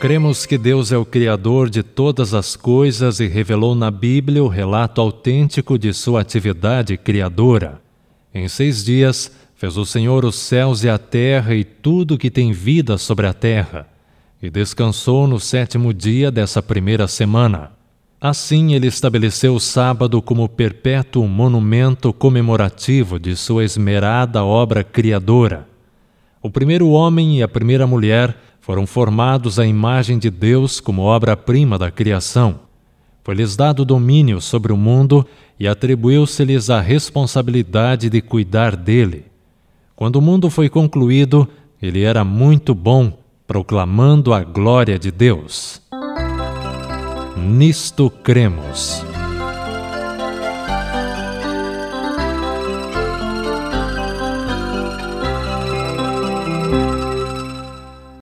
Cremos que Deus é o Criador de todas as coisas e revelou na Bíblia o relato autêntico de sua atividade criadora. Em seis dias, fez o Senhor os céus e a terra e tudo que tem vida sobre a terra, e descansou no sétimo dia dessa primeira semana. Assim, ele estabeleceu o sábado como perpétuo monumento comemorativo de sua esmerada obra criadora. O primeiro homem e a primeira mulher foram formados à imagem de Deus como obra-prima da criação. Foi-lhes dado domínio sobre o mundo e atribuiu-se-lhes a responsabilidade de cuidar dele. Quando o mundo foi concluído, ele era muito bom, proclamando a glória de Deus. Nisto cremos.